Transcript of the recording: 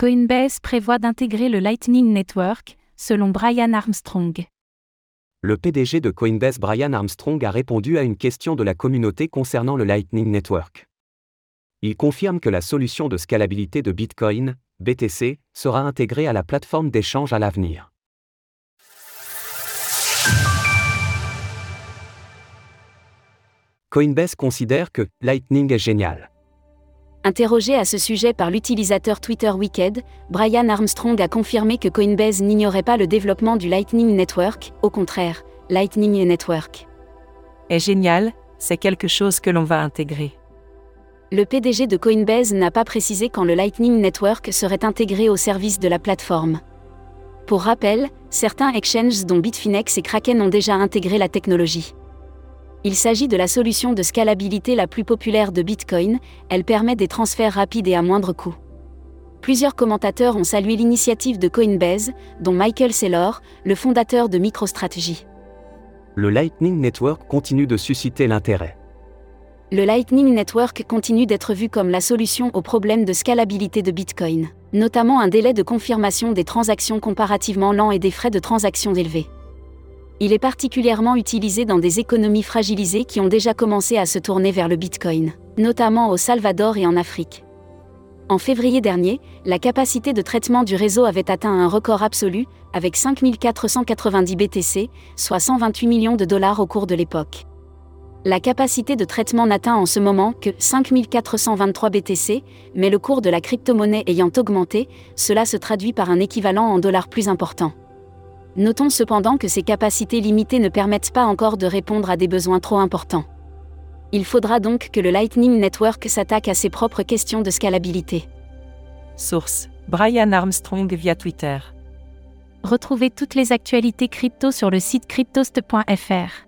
Coinbase prévoit d'intégrer le Lightning Network, selon Brian Armstrong. Le PDG de Coinbase Brian Armstrong a répondu à une question de la communauté concernant le Lightning Network. Il confirme que la solution de scalabilité de Bitcoin, BTC, sera intégrée à la plateforme d'échange à l'avenir. Coinbase considère que Lightning est génial. Interrogé à ce sujet par l'utilisateur Twitter Wicked, Brian Armstrong a confirmé que Coinbase n'ignorait pas le développement du Lightning Network, au contraire, Lightning Network. Est génial, c'est quelque chose que l'on va intégrer. Le PDG de Coinbase n'a pas précisé quand le Lightning Network serait intégré au service de la plateforme. Pour rappel, certains exchanges dont Bitfinex et Kraken ont déjà intégré la technologie. Il s'agit de la solution de scalabilité la plus populaire de Bitcoin, elle permet des transferts rapides et à moindre coût. Plusieurs commentateurs ont salué l'initiative de Coinbase, dont Michael Saylor, le fondateur de MicroStrategy. Le Lightning Network continue de susciter l'intérêt. Le Lightning Network continue d'être vu comme la solution au problème de scalabilité de Bitcoin, notamment un délai de confirmation des transactions comparativement lent et des frais de transaction élevés il est particulièrement utilisé dans des économies fragilisées qui ont déjà commencé à se tourner vers le Bitcoin, notamment au Salvador et en Afrique. En février dernier, la capacité de traitement du réseau avait atteint un record absolu, avec 5490 BTC, soit 128 millions de dollars au cours de l'époque. La capacité de traitement n'atteint en ce moment que 5423 BTC, mais le cours de la crypto-monnaie ayant augmenté, cela se traduit par un équivalent en dollars plus important. Notons cependant que ces capacités limitées ne permettent pas encore de répondre à des besoins trop importants. Il faudra donc que le Lightning Network s'attaque à ses propres questions de scalabilité. Source Brian Armstrong via Twitter. Retrouvez toutes les actualités crypto sur le site cryptost.fr.